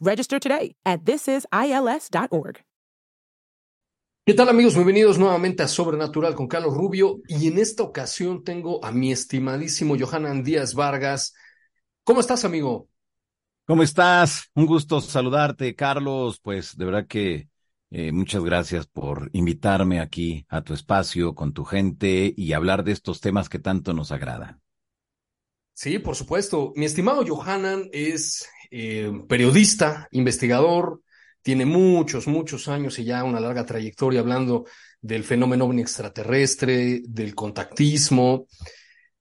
Register today at thisisils.org. ¿Qué tal amigos? Bienvenidos nuevamente a Sobrenatural con Carlos Rubio y en esta ocasión tengo a mi estimadísimo Johanan Díaz Vargas. ¿Cómo estás, amigo? ¿Cómo estás? Un gusto saludarte, Carlos. Pues de verdad que eh, muchas gracias por invitarme aquí a tu espacio con tu gente y hablar de estos temas que tanto nos agradan. Sí, por supuesto. Mi estimado Johanan es eh, periodista, investigador, tiene muchos, muchos años y ya una larga trayectoria hablando del fenómeno ovni extraterrestre, del contactismo.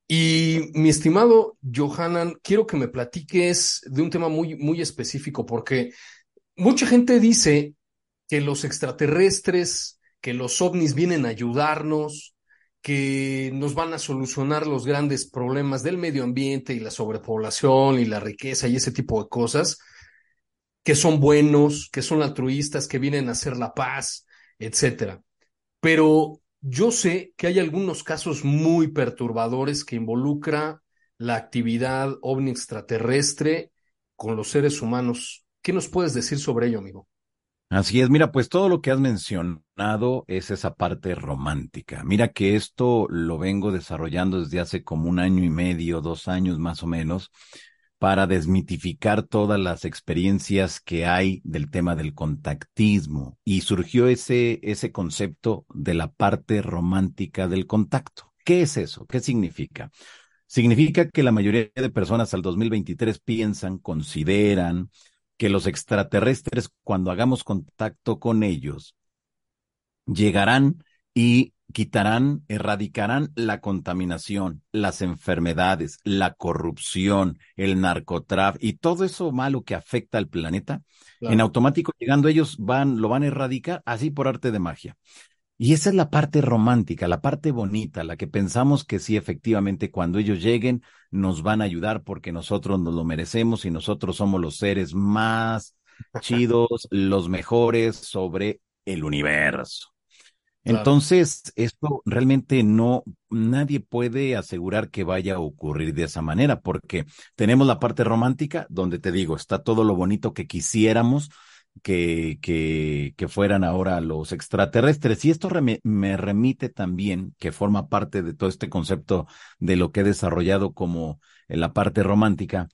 Y mi estimado Johanan, quiero que me platiques de un tema muy, muy específico, porque mucha gente dice que los extraterrestres, que los ovnis vienen a ayudarnos, que nos van a solucionar los grandes problemas del medio ambiente y la sobrepoblación y la riqueza y ese tipo de cosas, que son buenos, que son altruistas, que vienen a hacer la paz, etcétera. Pero yo sé que hay algunos casos muy perturbadores que involucra la actividad ovni extraterrestre con los seres humanos. ¿Qué nos puedes decir sobre ello, amigo? Así es, mira, pues todo lo que has mencionado es esa parte romántica. Mira que esto lo vengo desarrollando desde hace como un año y medio, dos años más o menos, para desmitificar todas las experiencias que hay del tema del contactismo. Y surgió ese, ese concepto de la parte romántica del contacto. ¿Qué es eso? ¿Qué significa? Significa que la mayoría de personas al 2023 piensan, consideran, que los extraterrestres, cuando hagamos contacto con ellos, llegarán y quitarán, erradicarán la contaminación, las enfermedades, la corrupción, el narcotráfico y todo eso malo que afecta al planeta. Claro. En automático, llegando ellos, van, lo van a erradicar así por arte de magia. Y esa es la parte romántica, la parte bonita, la que pensamos que sí, efectivamente, cuando ellos lleguen, nos van a ayudar porque nosotros nos lo merecemos y nosotros somos los seres más chidos, los mejores sobre el universo. Entonces, esto realmente no, nadie puede asegurar que vaya a ocurrir de esa manera, porque tenemos la parte romántica, donde te digo, está todo lo bonito que quisiéramos, que, que, que, fueran ahora los extraterrestres. Y esto rem me remite también, que forma parte de todo este concepto de lo que he desarrollado como en la parte romántica,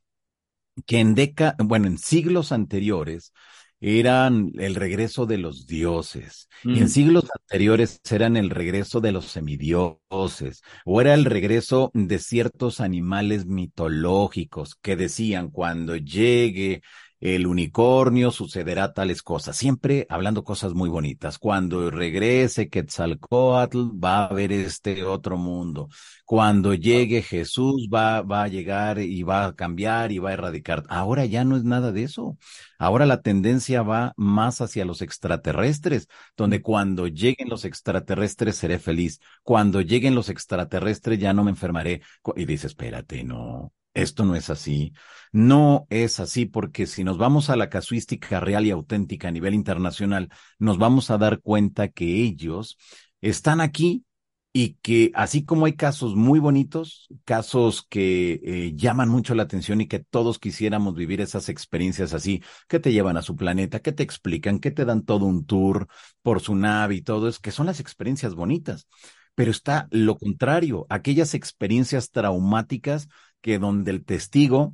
que en deca, bueno, en siglos anteriores eran el regreso de los dioses, mm. y en siglos anteriores eran el regreso de los semidioses, o era el regreso de ciertos animales mitológicos que decían cuando llegue el unicornio sucederá tales cosas, siempre hablando cosas muy bonitas. Cuando regrese Quetzalcoatl va a ver este otro mundo. Cuando llegue Jesús va, va a llegar y va a cambiar y va a erradicar. Ahora ya no es nada de eso. Ahora la tendencia va más hacia los extraterrestres, donde cuando lleguen los extraterrestres seré feliz. Cuando lleguen los extraterrestres ya no me enfermaré. Y dice, espérate, no, esto no es así. No es así porque si nos vamos a la casuística real y auténtica a nivel internacional, nos vamos a dar cuenta que ellos están aquí y que así como hay casos muy bonitos, casos que eh, llaman mucho la atención y que todos quisiéramos vivir esas experiencias así, que te llevan a su planeta, que te explican, que te dan todo un tour por su nave y todo, es que son las experiencias bonitas. Pero está lo contrario, aquellas experiencias traumáticas que donde el testigo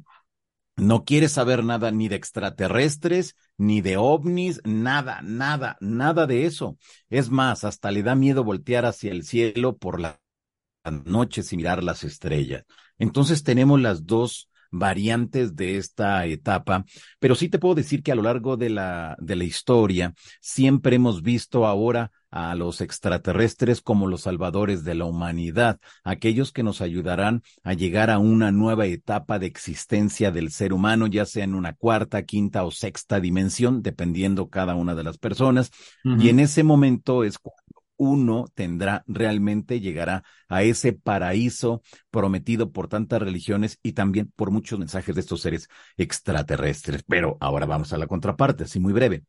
no quiere saber nada ni de extraterrestres ni de ovnis, nada, nada, nada de eso. Es más, hasta le da miedo voltear hacia el cielo por las noches y mirar las estrellas. Entonces tenemos las dos variantes de esta etapa, pero sí te puedo decir que a lo largo de la, de la historia siempre hemos visto ahora a los extraterrestres como los salvadores de la humanidad, aquellos que nos ayudarán a llegar a una nueva etapa de existencia del ser humano, ya sea en una cuarta, quinta o sexta dimensión, dependiendo cada una de las personas. Y en ese momento es cuando uno tendrá realmente, llegará a ese paraíso prometido por tantas religiones y también por muchos mensajes de estos seres extraterrestres. Pero ahora vamos a la contraparte, así muy breve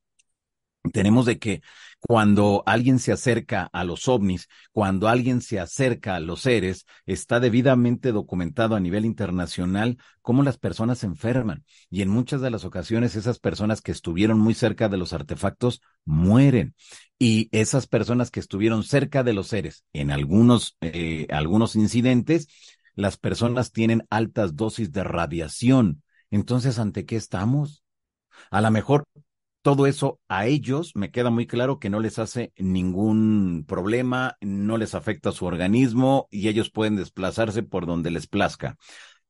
tenemos de que cuando alguien se acerca a los ovnis, cuando alguien se acerca a los seres, está debidamente documentado a nivel internacional cómo las personas se enferman. Y en muchas de las ocasiones esas personas que estuvieron muy cerca de los artefactos mueren. Y esas personas que estuvieron cerca de los seres, en algunos, eh, algunos incidentes, las personas tienen altas dosis de radiación. Entonces, ¿ante qué estamos? A lo mejor todo eso a ellos me queda muy claro que no les hace ningún problema, no les afecta su organismo y ellos pueden desplazarse por donde les plazca,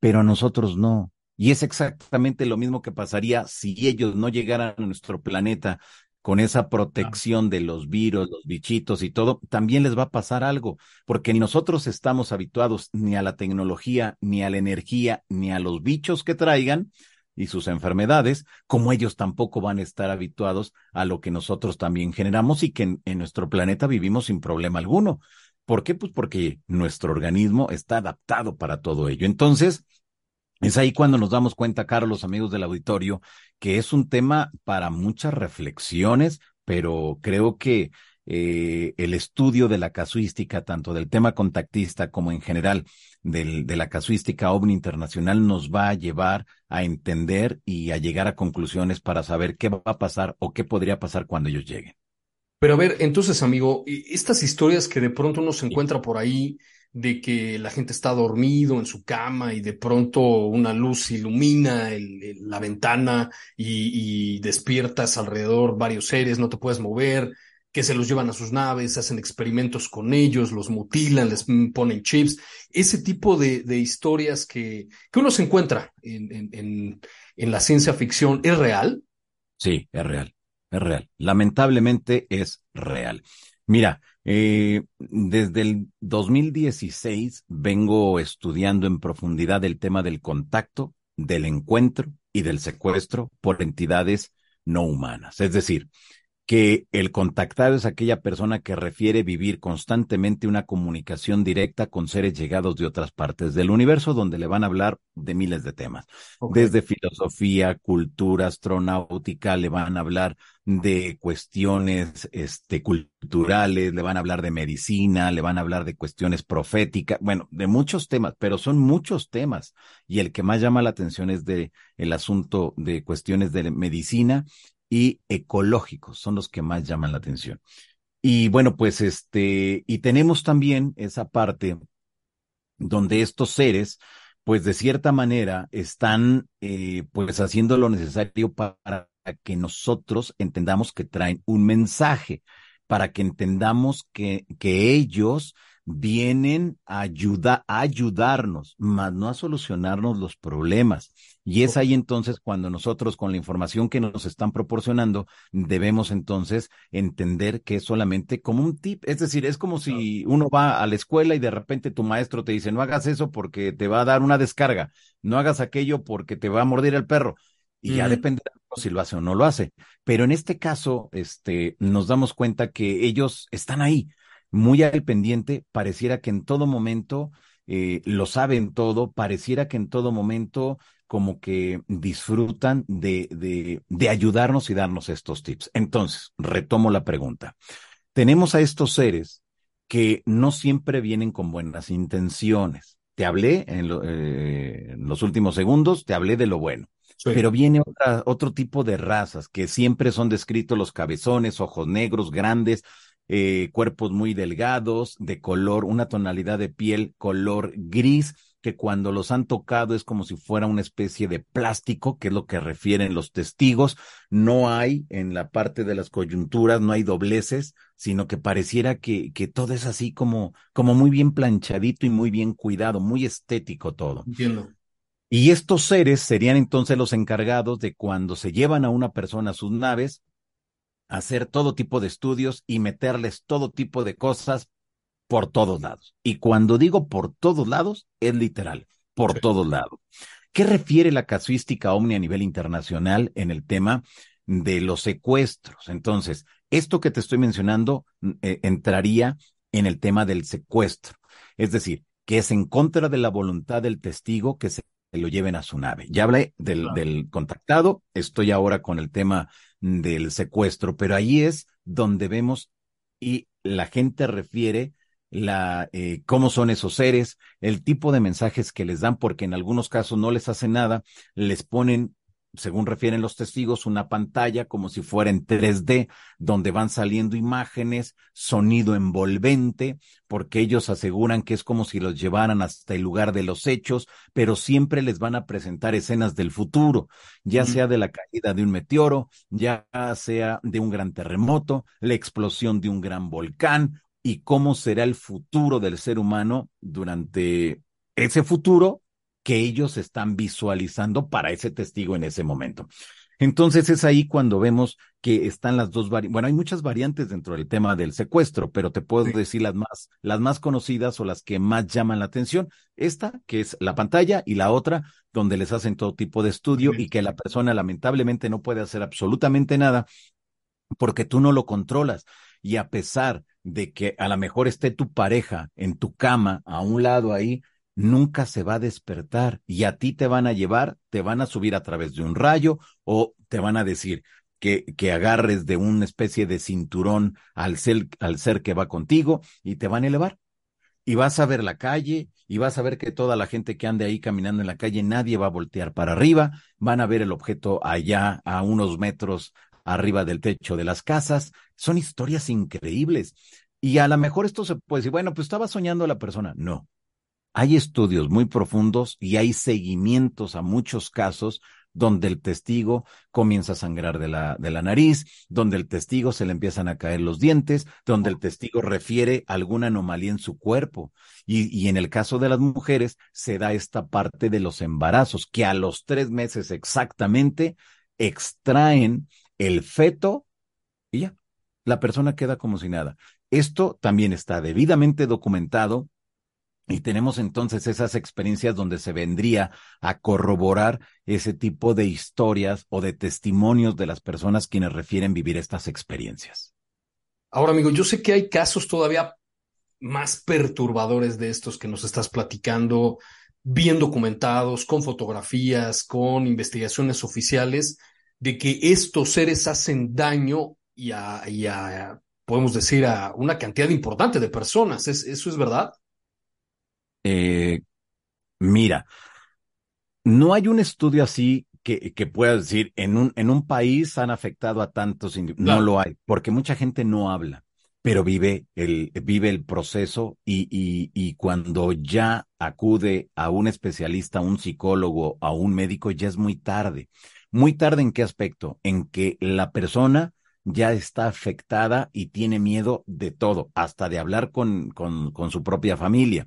pero a nosotros no. Y es exactamente lo mismo que pasaría si ellos no llegaran a nuestro planeta con esa protección de los virus, los bichitos y todo, también les va a pasar algo, porque ni nosotros estamos habituados ni a la tecnología, ni a la energía, ni a los bichos que traigan, y sus enfermedades, como ellos tampoco van a estar habituados a lo que nosotros también generamos y que en, nuestro planeta vivimos sin problema alguno. ¿Por qué? Pues porque nuestro organismo está adaptado para todo ello. Entonces, es ahí cuando nos damos cuenta, Carlos, amigos del auditorio, que es un tema para muchas reflexiones, pero creo que eh, el estudio de la casuística, tanto del tema contactista como en general del, de la casuística ovni internacional, nos va a llevar a entender y a llegar a conclusiones para saber qué va a pasar o qué podría pasar cuando ellos lleguen. Pero a ver, entonces, amigo, estas historias que de pronto uno se encuentra por ahí, de que la gente está dormido en su cama y de pronto una luz ilumina la ventana y, y, despiertas alrededor varios seres, no te puedes mover, que se los llevan a sus naves, hacen experimentos con ellos, los mutilan, les ponen chips, ese tipo de, historias que, que, uno se encuentra en, la ciencia ficción, ¿es real? Sí, es real, es real. Lamentablemente es real. Mira, eh, desde el 2016 vengo estudiando en profundidad el tema del contacto, del encuentro y del secuestro por entidades no humanas. Es decir, que el contactado es aquella persona que refiere vivir constantemente una comunicación directa con seres llegados de otras partes del universo, donde le van a hablar de miles de temas, desde filosofía, cultura, astronáutica, le van a hablar de cuestiones este, culturales, le van a hablar de medicina, le van a hablar de cuestiones proféticas, bueno, de muchos temas, pero son muchos temas. Y el que más llama la atención es de el asunto de cuestiones de medicina y ecológicos son los que más llaman la atención. Y bueno, pues este, y tenemos también esa parte donde estos seres, pues de cierta manera, están eh, pues haciendo lo necesario para que nosotros entendamos que traen un mensaje, para que entendamos que, que ellos vienen a, ayuda, a ayudarnos, más no a solucionarnos los problemas. Y es ahí entonces cuando nosotros con la información que nos están proporcionando debemos entonces entender que es solamente como un tip. Es decir, es como si uno va a la escuela y de repente tu maestro te dice, no hagas eso porque te va a dar una descarga, no hagas aquello porque te va a morder el perro. Y ya depende si lo hace o no lo hace. Pero en este caso, este, nos damos cuenta que ellos están ahí muy al pendiente, pareciera que en todo momento eh, lo saben todo, pareciera que en todo momento como que disfrutan de, de, de ayudarnos y darnos estos tips. Entonces, retomo la pregunta. Tenemos a estos seres que no siempre vienen con buenas intenciones. Te hablé en, eh, los últimos segundos, te hablé de lo bueno. Pero viene otra, otro tipo de razas que siempre son descritos los cabezones, ojos negros, grandes, eh, cuerpos muy delgados, de color, una tonalidad de piel color gris, que cuando los han tocado es como si fuera una especie de plástico, que es lo que refieren los testigos. No hay en la parte de las coyunturas, no hay dobleces, sino que pareciera que, que todo es así como, como muy bien planchadito y muy bien cuidado, muy estético todo. Entiendo. Y estos seres serían entonces los encargados de cuando se llevan a una persona a sus naves, hacer todo tipo de estudios y meterles todo tipo de cosas por todos lados. Y cuando digo por todos lados, es literal, por todos lados. ¿Qué refiere la casuística Omni a nivel internacional en el tema de los secuestros? Entonces, esto que te estoy mencionando eh, entraría en el tema del secuestro. Es decir, que es en contra de la voluntad del testigo que se lo lleven a su nave. Ya hablé del, del contactado, estoy ahora con el tema del secuestro, pero ahí es donde vemos y la gente refiere la eh, cómo son esos seres, el tipo de mensajes que les dan, porque en algunos casos no les hacen nada, les ponen según refieren los testigos, una pantalla como si fuera en 3D, donde van saliendo imágenes, sonido envolvente, porque ellos aseguran que es como si los llevaran hasta el lugar de los hechos, pero siempre les van a presentar escenas del futuro, ya sea de la caída de un meteoro, ya sea de un gran terremoto, la explosión de un gran volcán, y cómo será el futuro del ser humano durante ese futuro que ellos están visualizando para ese testigo en ese momento. Entonces es ahí cuando vemos que están las dos variantes. Bueno, hay muchas variantes dentro del tema del secuestro, pero te puedo decir las más, las más conocidas o las que más llaman la atención. Esta, que es la pantalla, y la otra, donde les hacen todo tipo de estudio y que la persona lamentablemente no puede hacer absolutamente nada porque tú no lo controlas. Y a pesar de que a lo mejor esté tu pareja en tu cama a un lado ahí, nunca se va a despertar y a ti te van a llevar, te van a subir a través de un rayo o te van a decir que, que agarres de una especie de cinturón al ser, al ser que va contigo y te van a elevar. Y vas a ver la calle y vas a ver que toda la gente que ande ahí caminando en la calle, nadie va a voltear para arriba, van a ver el objeto allá a unos metros arriba del techo de las casas. Son historias increíbles. Y a lo mejor esto se puede decir, bueno, pues estaba soñando la persona. No, hay estudios muy profundos y hay seguimientos a muchos casos donde el testigo comienza a sangrar de la, de la nariz, donde el testigo se le empiezan a caer los dientes, donde el testigo refiere alguna anomalía en su cuerpo. Y, y en el caso de las mujeres se da esta parte de los embarazos, que a los tres meses exactamente extraen el feto y ya, la persona queda como si nada. Esto también está debidamente documentado y tenemos entonces esas experiencias donde se vendría a corroborar ese tipo de historias o de testimonios de las personas quienes refieren vivir estas experiencias. Ahora, amigo, yo sé que hay casos todavía más perturbadores de estos que nos estás platicando, bien documentados, con fotografías, con investigaciones oficiales, de que estos seres hacen daño y a, podemos decir, a una cantidad importante de personas. ¿Eso es verdad? Eh, mira, no hay un estudio así que, que pueda decir en un, en un país han afectado a tantos, no lo hay, porque mucha gente no habla, pero vive el, vive el proceso y, y, y cuando ya acude a un especialista, a un psicólogo, a un médico, ya es muy tarde. Muy tarde en qué aspecto? En que la persona ya está afectada y tiene miedo de todo, hasta de hablar con, con, con su propia familia.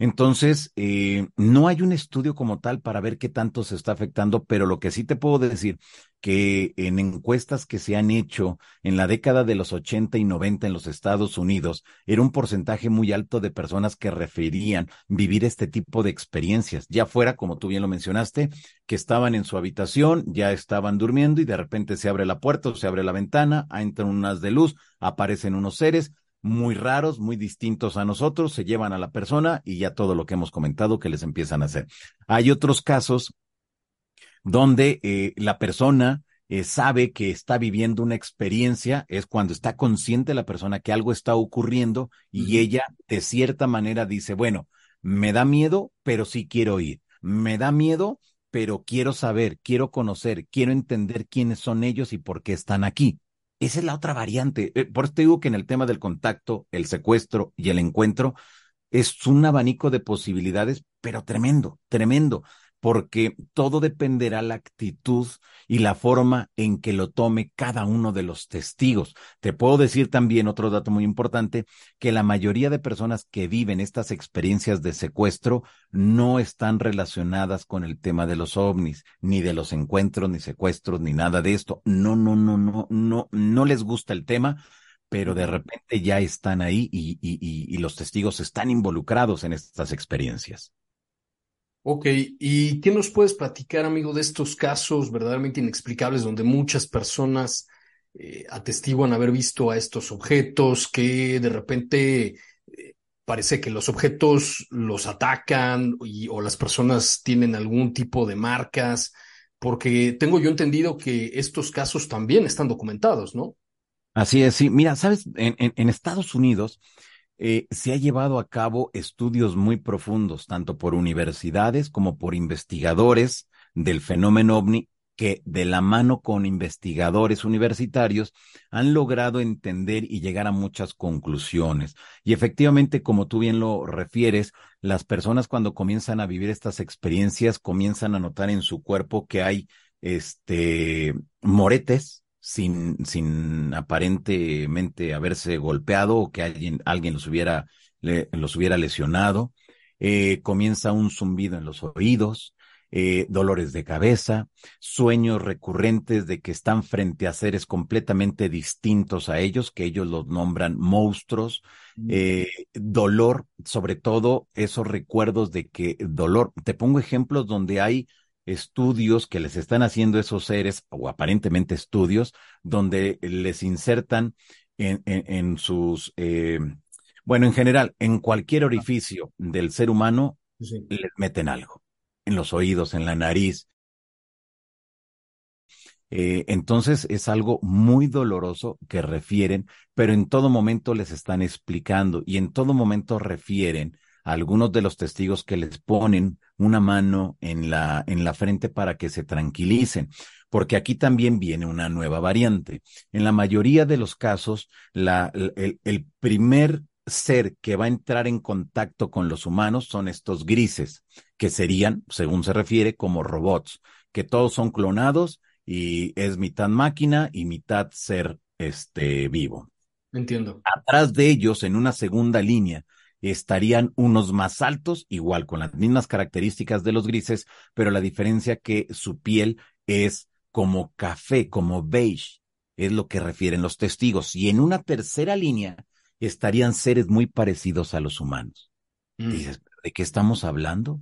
Entonces, eh, no hay un estudio como tal para ver qué tanto se está afectando, pero lo que sí te puedo decir que en encuestas que se han hecho en la década de los 80 y 90 en los Estados Unidos, era un porcentaje muy alto de personas que referían vivir este tipo de experiencias, ya fuera, como tú bien lo mencionaste, que estaban en su habitación, ya estaban durmiendo y de repente se abre la puerta o se abre la ventana, entran unas de luz, aparecen unos seres, muy raros, muy distintos a nosotros, se llevan a la persona y ya todo lo que hemos comentado que les empiezan a hacer. Hay otros casos donde eh, la persona eh, sabe que está viviendo una experiencia, es cuando está consciente la persona que algo está ocurriendo y ella de cierta manera dice, bueno, me da miedo, pero sí quiero ir. Me da miedo, pero quiero saber, quiero conocer, quiero entender quiénes son ellos y por qué están aquí. Esa es la otra variante. Eh, por eso te digo que en el tema del contacto, el secuestro y el encuentro, es un abanico de posibilidades, pero tremendo, tremendo porque todo dependerá la actitud y la forma en que lo tome cada uno de los testigos. Te puedo decir también otro dato muy importante, que la mayoría de personas que viven estas experiencias de secuestro no están relacionadas con el tema de los ovnis, ni de los encuentros, ni secuestros, ni nada de esto. No, no, no, no, no, no les gusta el tema pero de repente ya están ahí y, y, y, los testigos están involucrados en estas experiencias. Ok, ¿y qué nos puedes platicar, amigo, de estos casos verdaderamente inexplicables donde muchas personas eh, atestiguan haber visto a estos objetos que de repente eh, parece que los objetos los atacan y, o las personas tienen algún tipo de marcas? Porque tengo yo entendido que estos casos también están documentados, ¿no? Así es, sí. Mira, sabes, en, en, en Estados Unidos eh, se ha llevado a cabo estudios muy profundos, tanto por universidades como por investigadores del fenómeno ovni, que de la mano con investigadores universitarios han logrado entender y llegar a muchas conclusiones. Y efectivamente, como tú bien lo refieres, las personas cuando comienzan a vivir estas experiencias comienzan a notar en su cuerpo que hay este moretes, sin, sin aparentemente haberse golpeado o que alguien, alguien los hubiera, los hubiera lesionado. Eh, comienza un zumbido en los oídos, eh, dolores de cabeza, sueños recurrentes de que están frente a seres completamente distintos a ellos, que ellos los nombran monstruos, mm. eh, dolor, sobre todo esos recuerdos de que dolor. Te pongo ejemplos donde hay estudios que les están haciendo esos seres, o aparentemente estudios, donde les insertan en, en, sus, eh, bueno, en general, en cualquier orificio del ser humano, les meten algo, en los oídos, en la nariz. Eh, entonces es algo muy doloroso que refieren, pero en todo momento les están explicando y en todo momento refieren algunos de los testigos que les ponen una mano en la, en la frente para que se tranquilicen, porque aquí también viene una nueva variante. En la mayoría de los casos, la, el, el primer ser que va a entrar en contacto con los humanos son estos grises, que serían, según se refiere, como robots, que todos son clonados y es mitad máquina y mitad ser este vivo. Entiendo. Atrás de ellos, en una segunda línea, estarían unos más altos, igual con las mismas características de los grises, pero la diferencia que su piel es como café, como beige, es lo que refieren los testigos. Y en una tercera línea estarían seres muy parecidos a los humanos. Mm. Dices, ¿de qué estamos hablando?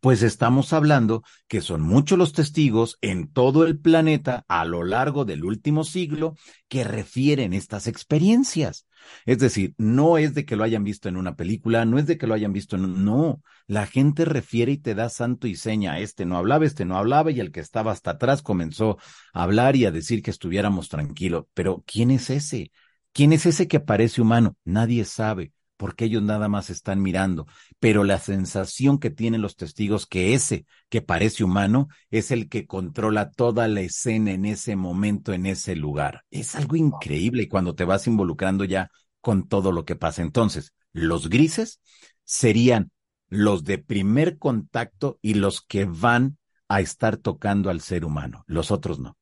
Pues estamos hablando que son muchos los testigos en todo el planeta a lo largo del último siglo que refieren estas experiencias. Es decir, no es de que lo hayan visto en una película, no es de que lo hayan visto en... No, la gente refiere y te da santo y seña. Este no hablaba, este no hablaba y el que estaba hasta atrás comenzó a hablar y a decir que estuviéramos tranquilos. Pero ¿quién es ese? ¿Quién es ese que parece humano? Nadie sabe porque ellos nada más están mirando, pero la sensación que tienen los testigos que ese que parece humano es el que controla toda la escena en ese momento, en ese lugar. Es algo increíble cuando te vas involucrando ya con todo lo que pasa. Entonces, los grises serían los de primer contacto y los que van a estar tocando al ser humano, los otros no.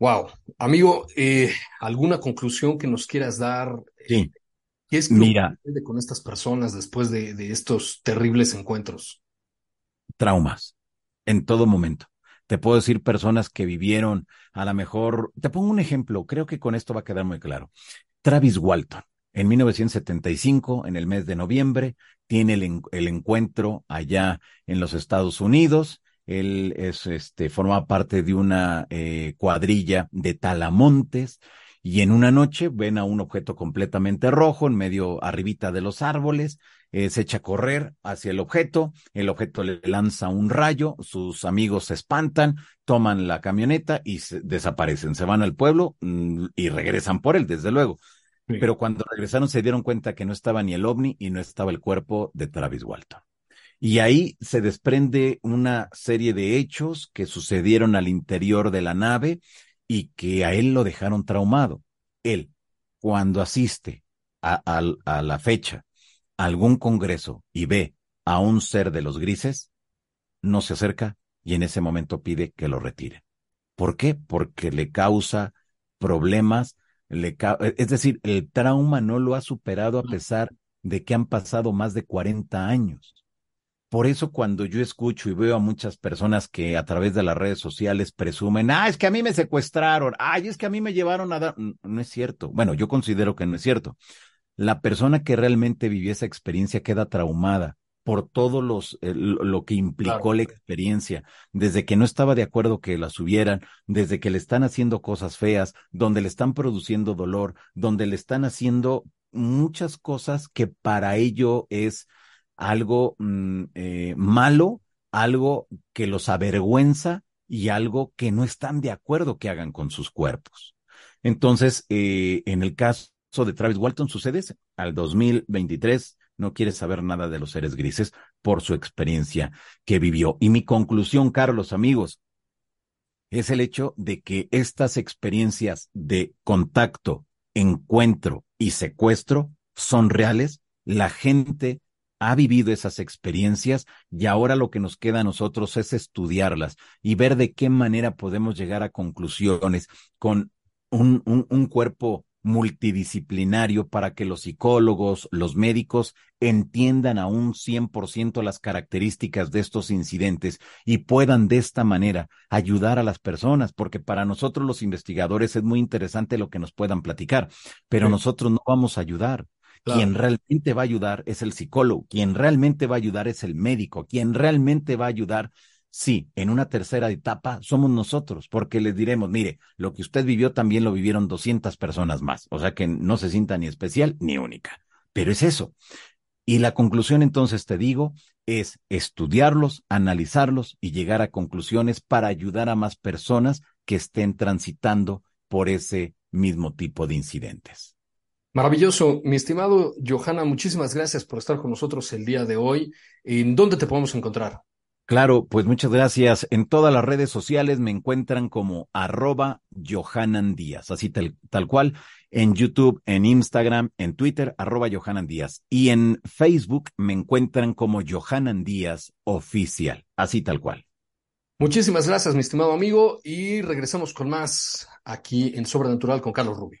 Wow, amigo, eh, ¿alguna conclusión que nos quieras dar? Sí. ¿Qué es lo Mira, que con estas personas después de, de estos terribles encuentros? Traumas, en todo momento. Te puedo decir personas que vivieron, a lo mejor, te pongo un ejemplo, creo que con esto va a quedar muy claro. Travis Walton, en 1975, en el mes de noviembre, tiene el, el encuentro allá en los Estados Unidos él es, este, forma parte de una eh, cuadrilla de talamontes y en una noche ven a un objeto completamente rojo en medio arribita de los árboles, eh, se echa a correr hacia el objeto, el objeto le lanza un rayo, sus amigos se espantan, toman la camioneta y se desaparecen, se van al pueblo mm, y regresan por él, desde luego. Pero cuando regresaron se dieron cuenta que no estaba ni el ovni y no estaba el cuerpo de Travis Walton. Y ahí se desprende una serie de hechos que sucedieron al interior de la nave y que a él lo dejaron traumado. Él, cuando asiste a la fecha algún congreso y ve a un ser de los grises, no se acerca y en ese momento pide que lo retire. ¿Por qué? Porque le causa problemas, le es decir, el trauma no lo ha superado a pesar de que han pasado más de 40 años. Por eso cuando yo escucho y veo a muchas personas que a través de las redes sociales presumen, ah, es que a mí me secuestraron, ay, es que a mí me llevaron a dar, no es cierto. Bueno, yo considero que no es cierto. La persona que realmente vivió esa experiencia queda traumada por todo los, eh, lo que implicó la experiencia, desde que no estaba de acuerdo que la subieran, desde que le están haciendo cosas feas, donde le están produciendo dolor, donde le están haciendo muchas cosas que para ello es algo mm, eh, malo, algo que los avergüenza y algo que no están de acuerdo que hagan con sus cuerpos. Entonces, eh, en el caso de Travis Walton sucede al 2023 no quiere saber nada de los seres grises por su experiencia que vivió. Y mi conclusión, Carlos, amigos, es el hecho de que estas experiencias de contacto, encuentro y secuestro son reales. La gente ha vivido esas experiencias y ahora lo que nos queda a nosotros es estudiarlas y ver de qué manera podemos llegar a conclusiones con un, un, un cuerpo multidisciplinario para que los psicólogos, los médicos entiendan a un 100% las características de estos incidentes y puedan de esta manera ayudar a las personas, porque para nosotros los investigadores es muy interesante lo que nos puedan platicar, pero nosotros no vamos a ayudar. Quien realmente va a ayudar es el psicólogo, quien realmente va a ayudar es el médico, quien realmente va a ayudar Sí, en una tercera etapa somos nosotros, porque les diremos, mire, lo que usted vivió también lo vivieron 200 personas más, o sea que no se sienta ni especial ni única, pero es eso. Y la conclusión entonces, te digo, es estudiarlos, analizarlos y llegar a conclusiones para ayudar a más personas que estén transitando por ese mismo tipo de incidentes. Maravilloso, mi estimado Johanna, muchísimas gracias por estar con nosotros el día de hoy. ¿En dónde te podemos encontrar? Claro, pues muchas gracias. En todas las redes sociales me encuentran como arroba Johanan Díaz, así tal, tal cual, en YouTube, en Instagram, en Twitter, arroba Johanan Díaz. Y en Facebook me encuentran como Johanan Díaz Oficial, así tal cual. Muchísimas gracias, mi estimado amigo, y regresamos con más aquí en Sobrenatural con Carlos Rubio.